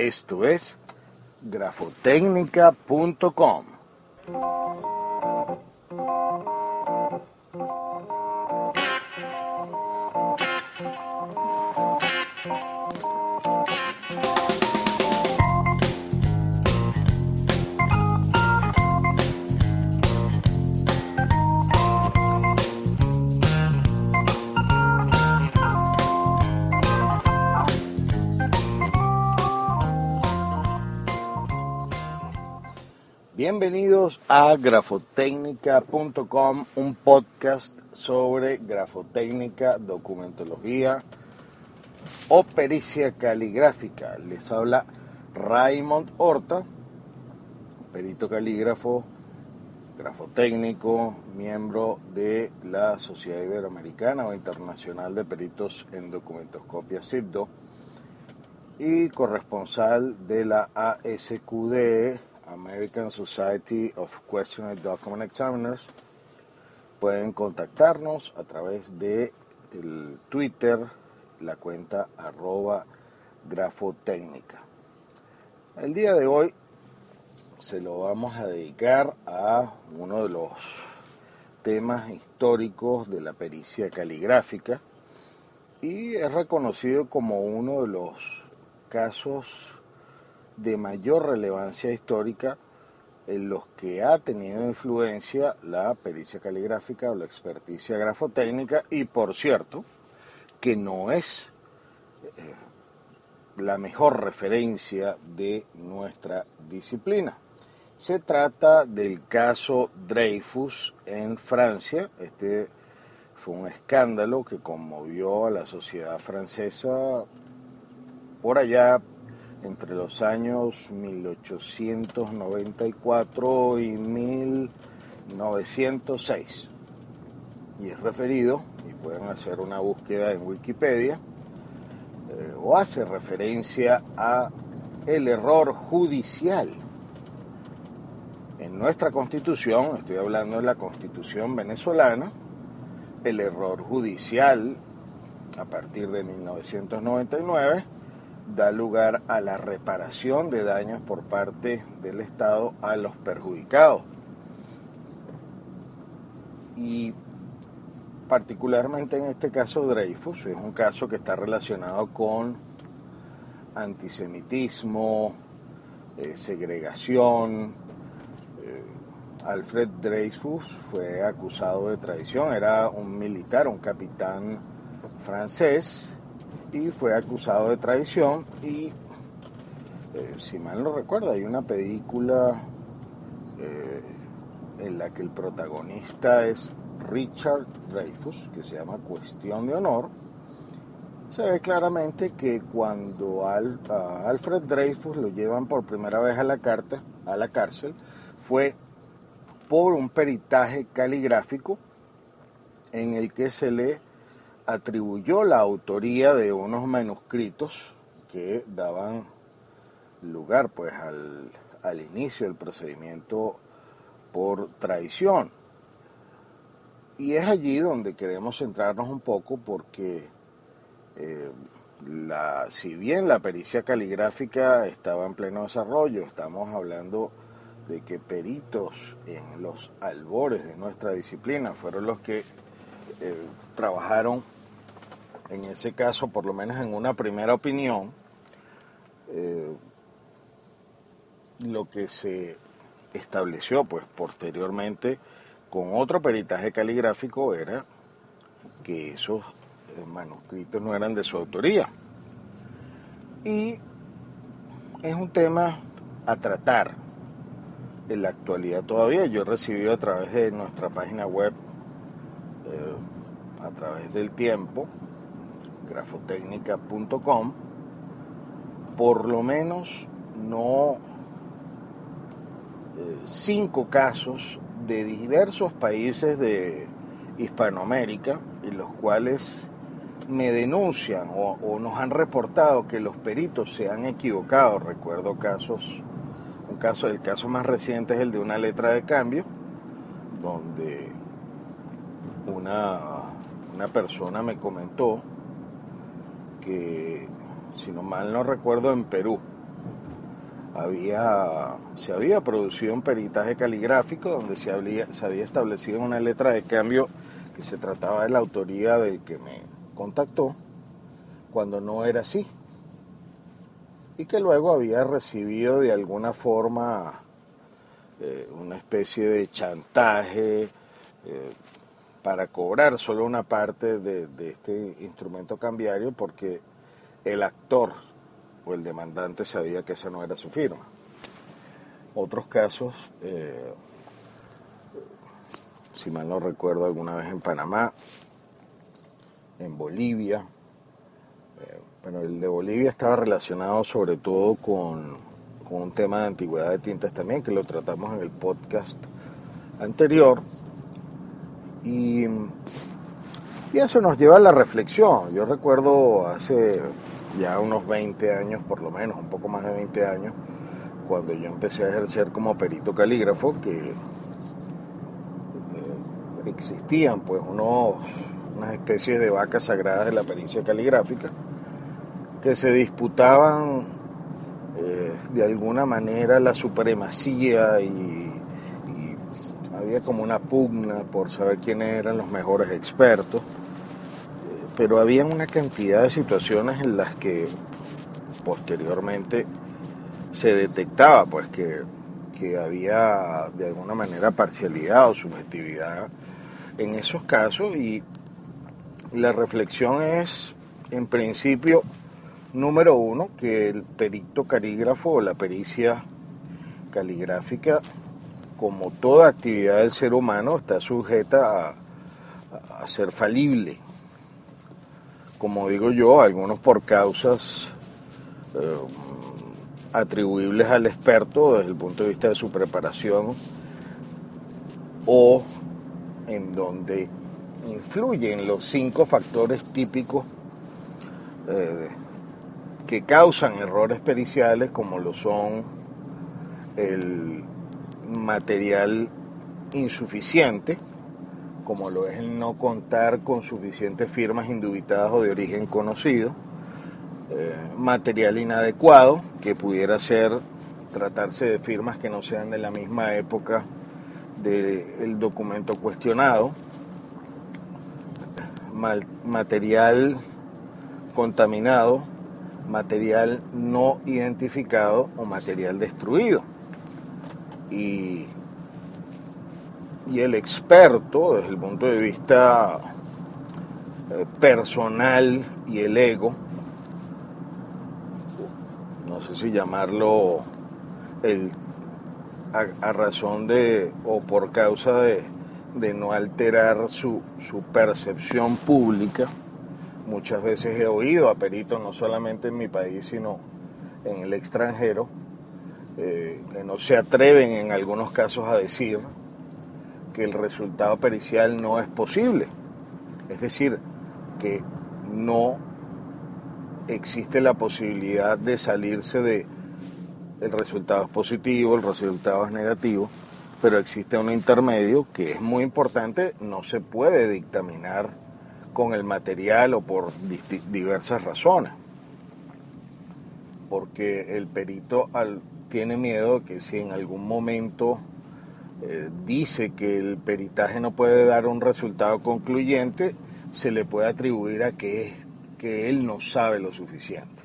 Esto es grafotecnica.com. Bienvenidos a grafotecnica.com, un podcast sobre grafotecnia, documentología o pericia caligráfica. Les habla Raymond Horta, perito calígrafo, grafotécnico, miembro de la Sociedad Iberoamericana o Internacional de Peritos en Documentoscopia CIPDO y corresponsal de la ASQD American Society of Questionnaire Document Examiners. Pueden contactarnos a través de el Twitter, la cuenta arroba grafotécnica. El día de hoy se lo vamos a dedicar a uno de los temas históricos de la pericia caligráfica y es reconocido como uno de los casos de mayor relevancia histórica en los que ha tenido influencia la pericia caligráfica o la experticia grafotécnica y por cierto que no es eh, la mejor referencia de nuestra disciplina. Se trata del caso Dreyfus en Francia. Este fue un escándalo que conmovió a la sociedad francesa por allá entre los años 1894 y 1906. Y es referido, y pueden hacer una búsqueda en Wikipedia, eh, o hace referencia a el error judicial. En nuestra constitución, estoy hablando de la constitución venezolana, el error judicial a partir de 1999 da lugar a la reparación de daños por parte del Estado a los perjudicados. Y particularmente en este caso Dreyfus, es un caso que está relacionado con antisemitismo, eh, segregación. Eh, Alfred Dreyfus fue acusado de traición, era un militar, un capitán francés y fue acusado de traición y eh, si mal no recuerdo hay una película eh, en la que el protagonista es Richard Dreyfus que se llama Cuestión de Honor. Se ve claramente que cuando Al, Alfred Dreyfus lo llevan por primera vez a la, carta, a la cárcel fue por un peritaje caligráfico en el que se le atribuyó la autoría de unos manuscritos que daban lugar pues al, inicio del procedimiento por traición. Y es allí donde queremos centrarnos un poco porque eh, la, si bien la pericia caligráfica estaba en pleno desarrollo, estamos hablando de que peritos en los albores de nuestra disciplina fueron los que eh, trabajaron en ese caso, por lo menos en una primera opinión, eh, lo que se estableció pues posteriormente con otro peritaje caligráfico era que esos eh, manuscritos no eran de su autoría. Y es un tema a tratar en la actualidad todavía. Yo he recibido a través de nuestra página web, eh, a través del tiempo, grafotecnica.com, por lo menos no eh, cinco casos de diversos países de Hispanoamérica en los cuales me denuncian o, nos han reportado que los peritos se han equivocado. Recuerdo casos, un caso, el caso más reciente es el de una letra de cambio, donde una, una persona me comentó que, si no mal no recuerdo, en Perú había, se había producido un peritaje caligráfico donde se había, se había establecido una letra de cambio que se trataba de la autoría del que me contactó, cuando no era así. Y que luego había recibido de alguna forma eh, una especie de chantaje eh, para cobrar solo una parte de, de este instrumento cambiario porque el actor o el demandante sabía que esa no era su firma. Otros casos, eh, si mal no recuerdo, alguna vez en Panamá, en Bolivia, eh, pero el de Bolivia estaba relacionado sobre todo con, con un tema de antigüedad de tintas también, que lo tratamos en el podcast anterior. Y, y eso nos lleva a la reflexión. Yo recuerdo hace ya unos 20 años, por lo menos, un poco más de 20 años, cuando yo empecé a ejercer como perito calígrafo, que eh, existían pues unos, unas especies de vacas sagradas de la pericia caligráfica que se disputaban eh, de alguna manera la supremacía y, había como una pugna por saber quiénes eran los mejores expertos pero había una cantidad de situaciones en las que posteriormente se detectaba pues que, había de alguna manera parcialidad o subjetividad en esos casos. Y la reflexión es en principio número uno que el perito calígrafo o la pericia caligráfica como toda actividad del ser humano está sujeta a ser falible. Como digo yo, algunos por causas eh, atribuibles al experto desde el punto de vista de su preparación o en donde influyen los cinco factores típicos eh, que causan errores periciales como lo son el material insuficiente, como lo es el no contar con suficientes firmas indubitadas o de origen conocido, eh, material inadecuado, que pudiera ser tratarse de firmas que no sean de la misma época del documento cuestionado, material contaminado, material no identificado o material destruido. Y y el experto desde el punto de vista eh, personal y el ego, no sé si llamarlo el, a, razón de o por causa de, de no alterar su, su, percepción pública. Muchas veces he oído a peritos, no solamente en mi país, sino en el extranjero, eh, no se atreven en algunos casos a decir que el resultado pericial no es posible. Es decir, que no existe la posibilidad de salirse de el resultado es positivo, el resultado es negativo, pero existe un intermedio que es muy importante, no se puede dictaminar con el material o por diversas razones. Porque el perito tiene miedo que si en algún momento eh, dice que el peritaje no puede dar un resultado concluyente, se le puede atribuir a que, que él no sabe lo suficiente.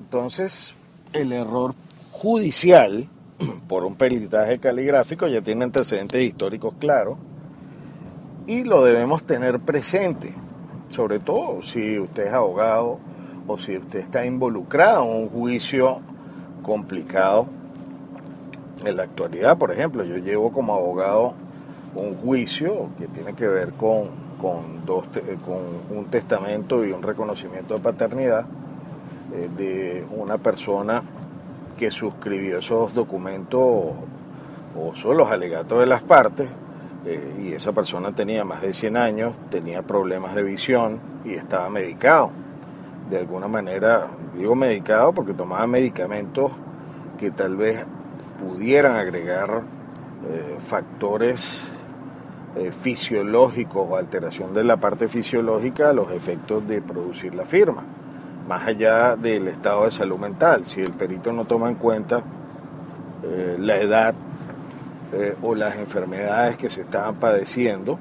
Entonces, el error judicial por un peritaje caligráfico ya tiene antecedentes históricos claros y lo debemos tener presente, sobre todo si usted es abogado o si usted está involucrado en un juicio complicado. En la actualidad, por ejemplo, yo llevo como abogado un juicio que tiene que ver con, con, dos, con un testamento y un reconocimiento de paternidad eh, de una persona que suscribió esos documentos o son los alegatos de las partes eh, y esa persona tenía más de 100 años, tenía problemas de visión y estaba medicado. De alguna manera, digo medicado porque tomaba medicamentos que tal vez pudieran agregar eh, factores eh, fisiológicos o alteración de la parte fisiológica a los efectos de producir la firma, más allá del estado de salud mental. Si el perito no toma en cuenta la edad eh, o las enfermedades que se estaban padeciendo,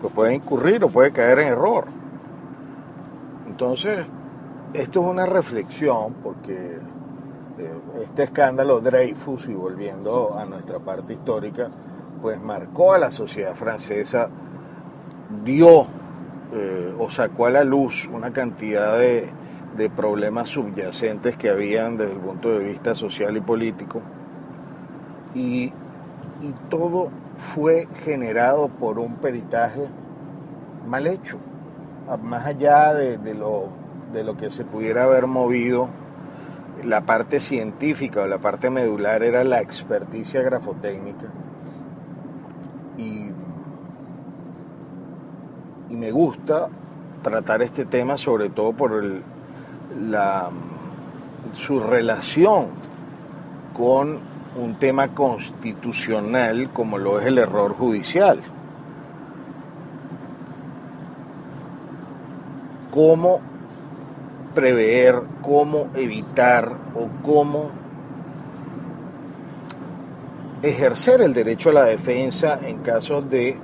pues puede incurrir o puede caer en error. Entonces, esto es una reflexión porque eh, este escándalo Dreyfus, y volviendo a nuestra parte histórica, pues marcó a la sociedad francesa, dio eh, o sacó a la luz una cantidad de, de problemas subyacentes que habían desde el punto de vista social y político. Y y todo fue generado por un peritaje mal hecho, más allá de, lo, de lo que se pudiera haber movido, la parte científica o la parte medular era la experticia grafotécnica. Y, me gusta tratar este tema sobre todo por la, su relación con un tema constitucional como lo es el error judicial. ¿Cómo prever, cómo evitar o cómo ejercer el derecho a la defensa en casos de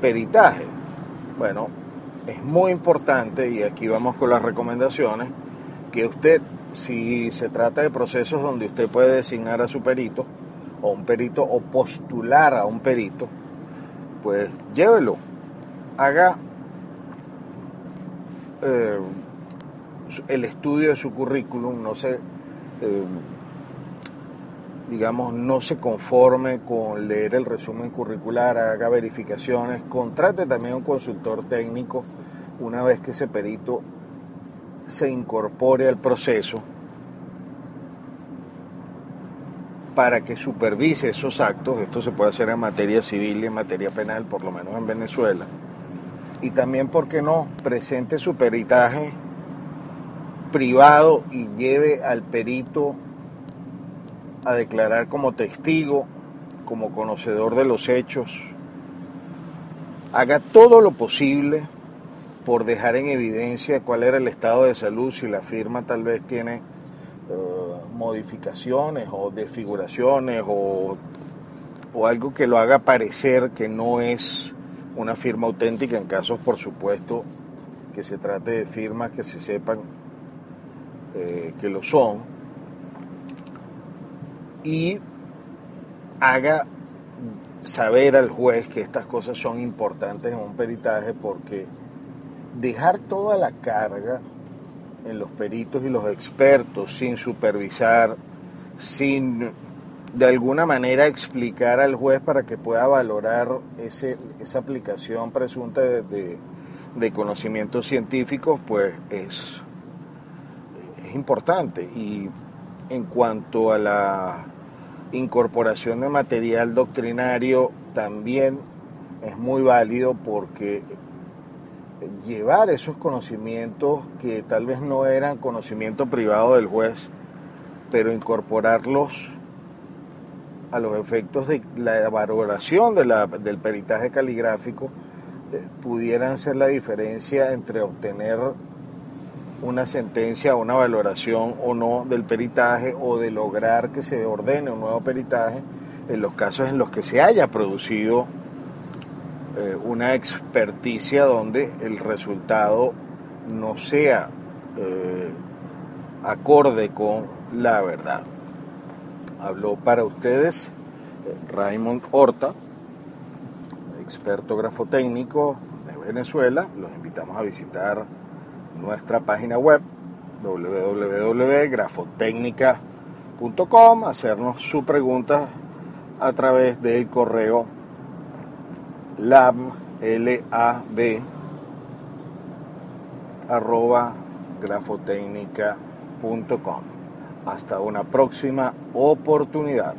peritaje? Bueno, es muy importante, y aquí vamos con las recomendaciones, que usted si se trata de procesos donde usted puede designar a su perito, o un perito, o postular a un perito, pues llévelo, haga eh, el estudio de su currículum, no se, eh, digamos, no se conforme con leer el resumen curricular, haga verificaciones, contrate también un consultor técnico una vez que ese perito se incorpore al proceso para que supervise esos actos. Esto se puede hacer en materia civil y en materia penal, por lo menos en Venezuela. Y también, ¿por qué no?, presente su peritaje privado y lleve al perito a declarar como testigo, como conocedor de los hechos. Haga todo lo posible por dejar en evidencia cuál era el estado de salud, si la firma tal vez tiene eh, modificaciones o desfiguraciones o, o algo que lo haga parecer que no es una firma auténtica en casos, por supuesto, que se trate de firmas que se sepan eh, que lo son y haga saber al juez que estas cosas son importantes en un peritaje porque dejar toda la carga en los peritos y los expertos sin supervisar, sin de alguna manera explicar al juez para que pueda valorar ese, esa aplicación presunta de, de, conocimientos científicos, pues es, es importante. Y en cuanto a la incorporación de material doctrinario, también es muy válido porque llevar esos conocimientos que tal vez no eran conocimiento privado del juez, pero incorporarlos a los efectos de la valoración de la, del peritaje caligráfico, eh, pudieran ser la diferencia entre obtener una sentencia, una valoración o no del peritaje o de lograr que se ordene un nuevo peritaje en los casos en los que se haya producido eh, una experticia donde el resultado no sea eh, acorde con la verdad. Habló para ustedes eh, Raymond Horta, experto grafotécnico de Venezuela. Los invitamos a visitar nuestra página web www.grafotecnica.com, hacernos su pregunta a través del correo lab, L-A-B, arroba grafotecnica.com. Hasta una próxima oportunidad.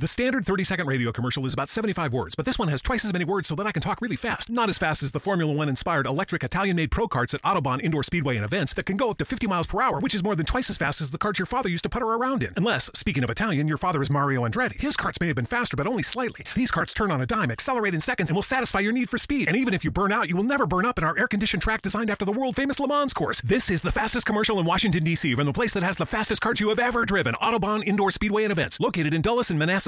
The standard 30 second radio commercial is about 75 words, but this one has twice as many words so that I can talk really fast. Not as fast as the Formula One inspired electric Italian made pro karts at Autobahn Indoor Speedway and events that can go up to 50 miles per hour, which is more than twice as fast as the karts your father used to putter around in. Unless, speaking of Italian, your father is Mario Andretti. His karts may have been faster, but only slightly. These karts turn on a dime, accelerate in seconds, and will satisfy your need for speed. And even if you burn out, you will never burn up in our air conditioned track designed after the world famous Le Mans course. This is the fastest commercial in Washington, D.C., from the place that has the fastest karts you have ever driven Autobahn Indoor Speedway and events, located in Dulles and Manassas